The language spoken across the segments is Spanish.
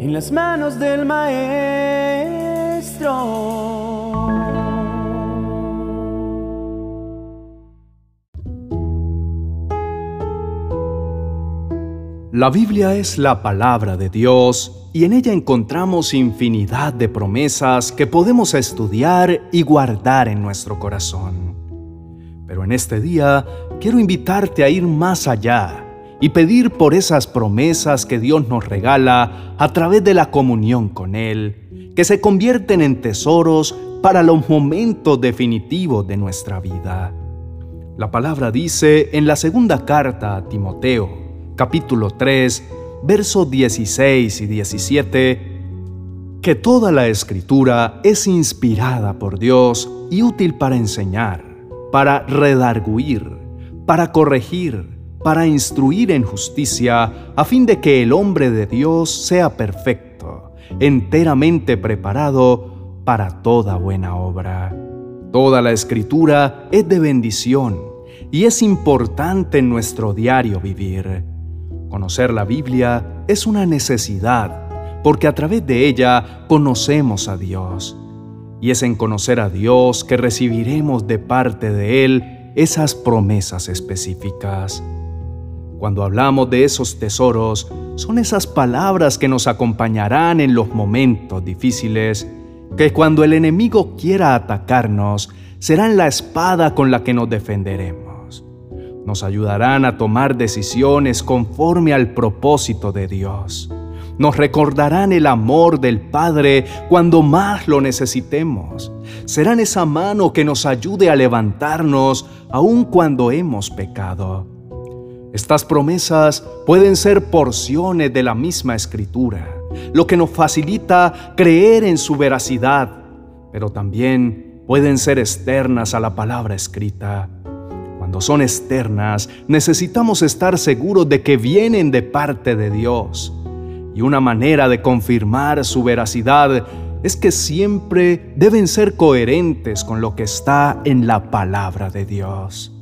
en las manos del Maestro. La Biblia es la palabra de Dios y en ella encontramos infinidad de promesas que podemos estudiar y guardar en nuestro corazón. Pero en este día quiero invitarte a ir más allá y pedir por esas promesas que Dios nos regala a través de la comunión con Él, que se convierten en tesoros para los momentos definitivos de nuestra vida. La palabra dice en la segunda carta a Timoteo, capítulo 3, versos 16 y 17, que toda la escritura es inspirada por Dios y útil para enseñar, para redarguir, para corregir, para instruir en justicia, a fin de que el hombre de Dios sea perfecto, enteramente preparado para toda buena obra. Toda la escritura es de bendición y es importante en nuestro diario vivir. Conocer la Biblia es una necesidad, porque a través de ella conocemos a Dios. Y es en conocer a Dios que recibiremos de parte de Él esas promesas específicas. Cuando hablamos de esos tesoros, son esas palabras que nos acompañarán en los momentos difíciles, que cuando el enemigo quiera atacarnos, serán la espada con la que nos defenderemos nos ayudarán a tomar decisiones conforme al propósito de Dios. Nos recordarán el amor del Padre cuando más lo necesitemos. Serán esa mano que nos ayude a levantarnos aun cuando hemos pecado. Estas promesas pueden ser porciones de la misma escritura, lo que nos facilita creer en su veracidad, pero también pueden ser externas a la palabra escrita cuando son externas, necesitamos estar seguros de que vienen de parte de Dios. Y una manera de confirmar su veracidad es que siempre deben ser coherentes con lo que está en la palabra de Dios.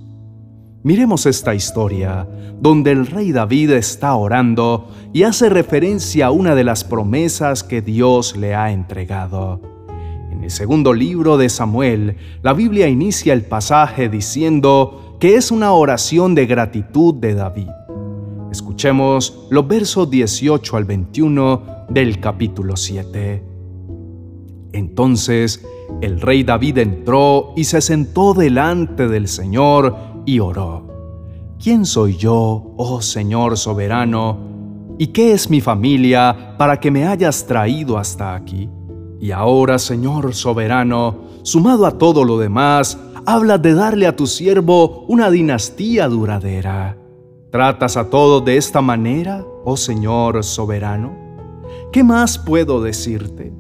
Miremos esta historia donde el rey David está orando y hace referencia a una de las promesas que Dios le ha entregado. En el segundo libro de Samuel, la Biblia inicia el pasaje diciendo, que es una oración de gratitud de David. Escuchemos los versos 18 al 21 del capítulo 7. Entonces el rey David entró y se sentó delante del Señor y oró. ¿Quién soy yo, oh Señor soberano? ¿Y qué es mi familia para que me hayas traído hasta aquí? Y ahora, Señor soberano, sumado a todo lo demás, hablas de darle a tu siervo una dinastía duradera. ¿Tratas a todos de esta manera, oh Señor soberano? ¿Qué más puedo decirte?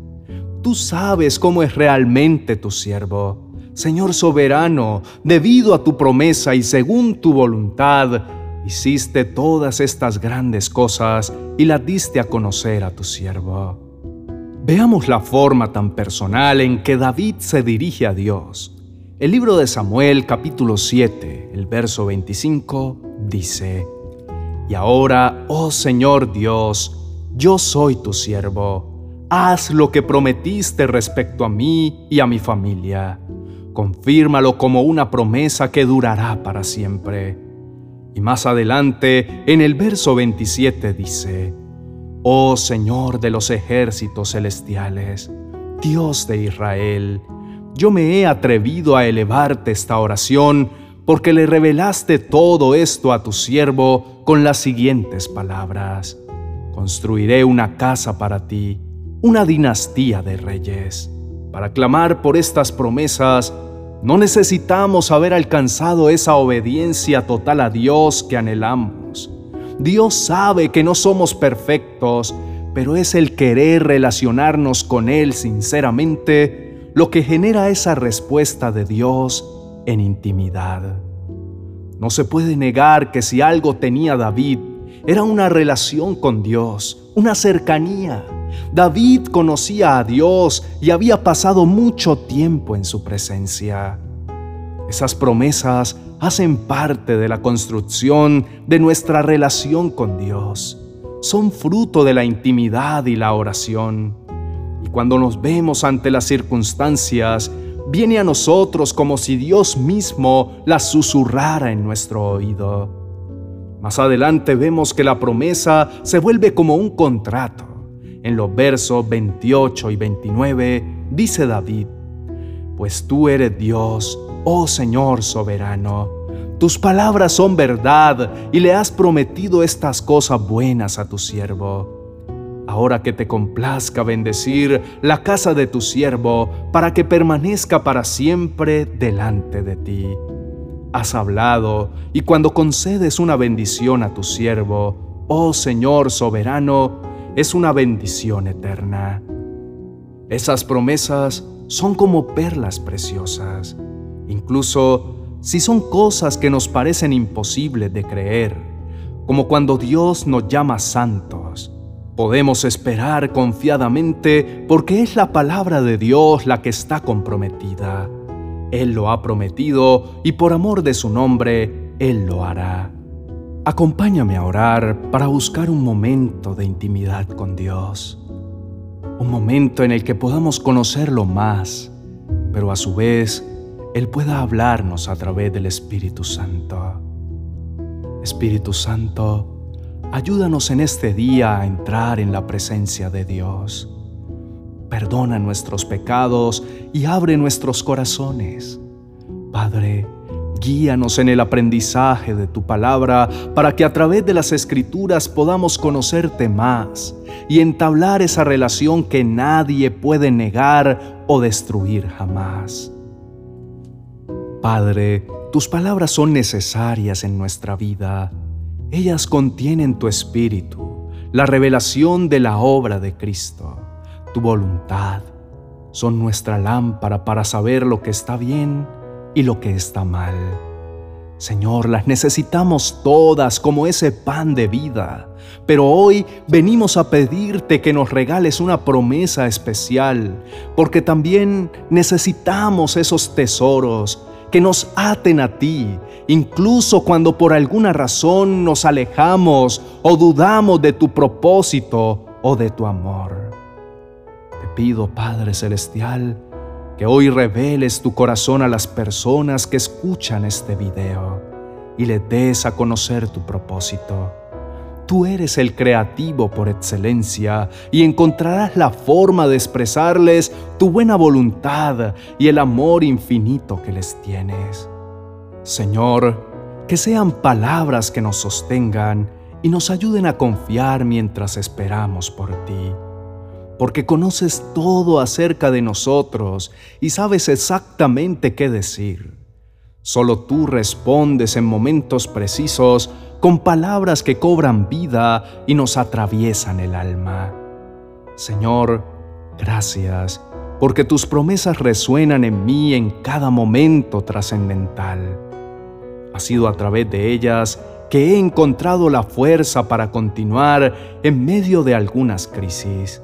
Tú sabes cómo es realmente tu siervo. Señor soberano, debido a tu promesa y según tu voluntad, hiciste todas estas grandes cosas y las diste a conocer a tu siervo. Veamos la forma tan personal en que David se dirige a Dios. El libro de Samuel capítulo 7, el verso 25, dice, Y ahora, oh Señor Dios, yo soy tu siervo, haz lo que prometiste respecto a mí y a mi familia, confírmalo como una promesa que durará para siempre. Y más adelante, en el verso 27 dice, Oh Señor de los ejércitos celestiales, Dios de Israel, yo me he atrevido a elevarte esta oración porque le revelaste todo esto a tu siervo con las siguientes palabras. Construiré una casa para ti, una dinastía de reyes. Para clamar por estas promesas, no necesitamos haber alcanzado esa obediencia total a Dios que anhelamos. Dios sabe que no somos perfectos, pero es el querer relacionarnos con Él sinceramente lo que genera esa respuesta de Dios en intimidad. No se puede negar que si algo tenía David, era una relación con Dios, una cercanía. David conocía a Dios y había pasado mucho tiempo en su presencia. Esas promesas hacen parte de la construcción de nuestra relación con Dios. son fruto de la intimidad y la oración. Y cuando nos vemos ante las circunstancias, viene a nosotros como si Dios mismo las susurrara en nuestro oído. Más adelante vemos que la promesa se vuelve como un contrato. En los versos 28 y 29 dice David, Pues tú eres Dios, oh Señor soberano. Tus palabras son verdad y le has prometido estas cosas buenas a tu siervo. Ahora que te complazca bendecir la casa de tu siervo para que permanezca para siempre delante de ti has hablado, y cuando concedes una bendición a tu siervo, oh Señor soberano, es una bendición eterna. Esas promesas son como perlas preciosas, incluso si son cosas que nos parecen imposibles de creer, como cuando Dios nos llama santos. Podemos esperar confiadamente porque es la palabra de Dios la que está comprometida. Él lo ha prometido y por amor de su nombre, Él lo hará. Acompáñame a orar para buscar un momento de intimidad con Dios. Un momento en el que podamos conocerlo más, pero a su vez Él pueda hablarnos a través del Espíritu Santo. Espíritu Santo, ayúdanos en este día a entrar en la presencia de Dios perdona nuestros pecados y abre nuestros corazones. Padre, guíanos en el aprendizaje de tu palabra para que a través de las escrituras podamos conocerte más y entablar esa relación que nadie puede negar o destruir jamás. Padre, tus palabras son necesarias en nuestra vida. Ellas contienen tu espíritu, la revelación de la obra de Cristo tu voluntad son nuestra lámpara para saber lo que está bien y lo que está mal. Señor, las necesitamos todas como ese pan de vida, pero hoy venimos a pedirte que nos regales una promesa especial, porque también necesitamos esos tesoros que nos aten a ti, incluso cuando por alguna razón nos alejamos o dudamos de tu propósito o de tu amor pido, Padre Celestial, que hoy reveles tu corazón a las personas que escuchan este video y le des a conocer tu propósito. Tú eres el creativo por excelencia y encontrarás la forma de expresarles tu buena voluntad y el amor infinito que les tienes. Señor, que sean palabras que nos sostengan y nos ayuden a confiar mientras esperamos por ti porque conoces todo acerca de nosotros y sabes exactamente qué decir. Solo tú respondes en momentos precisos con palabras que cobran vida y nos atraviesan el alma. Señor, gracias, porque tus promesas resuenan en mí en cada momento trascendental. Ha sido a través de ellas que he encontrado la fuerza para continuar en medio de algunas crisis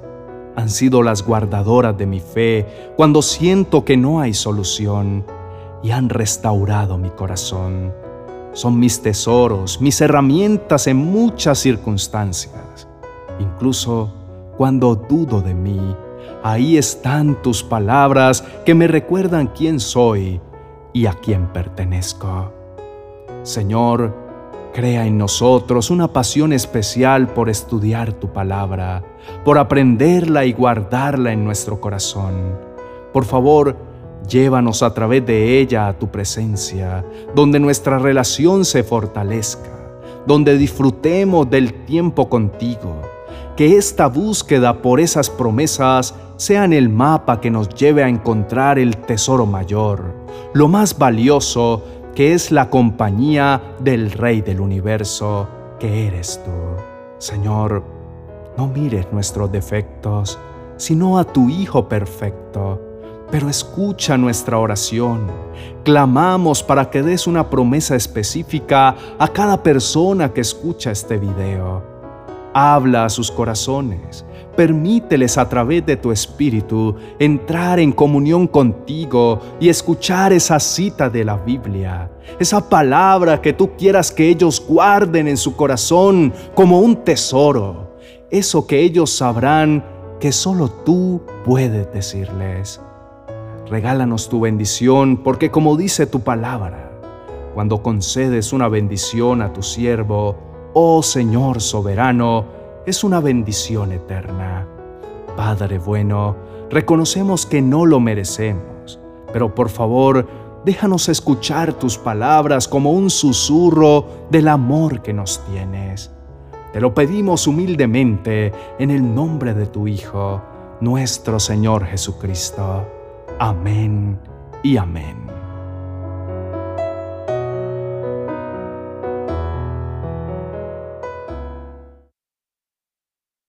han sido las guardadoras de mi fe cuando siento que no hay solución y han restaurado mi corazón. Son mis tesoros, mis herramientas en muchas circunstancias. Incluso cuando dudo de mí, ahí están tus palabras que me recuerdan quién soy y a quién pertenezco. Señor, Crea en nosotros una pasión especial por estudiar tu palabra, por aprenderla y guardarla en nuestro corazón. Por favor, llévanos a través de ella a tu presencia, donde nuestra relación se fortalezca, donde disfrutemos del tiempo contigo. Que esta búsqueda por esas promesas sean el mapa que nos lleve a encontrar el tesoro mayor, lo más valioso que es la compañía del Rey del universo, que eres tú. Señor, no mires nuestros defectos, sino a tu Hijo perfecto, pero escucha nuestra oración. Clamamos para que des una promesa específica a cada persona que escucha este video. Habla a sus corazones, permíteles a través de tu Espíritu entrar en comunión contigo y escuchar esa cita de la Biblia, esa palabra que tú quieras que ellos guarden en su corazón como un tesoro, eso que ellos sabrán que solo tú puedes decirles. Regálanos tu bendición porque como dice tu palabra, cuando concedes una bendición a tu siervo, oh Señor soberano, es una bendición eterna. Padre bueno, reconocemos que no lo merecemos, pero por favor, déjanos escuchar tus palabras como un susurro del amor que nos tienes. Te lo pedimos humildemente en el nombre de tu Hijo, nuestro Señor Jesucristo. Amén y amén.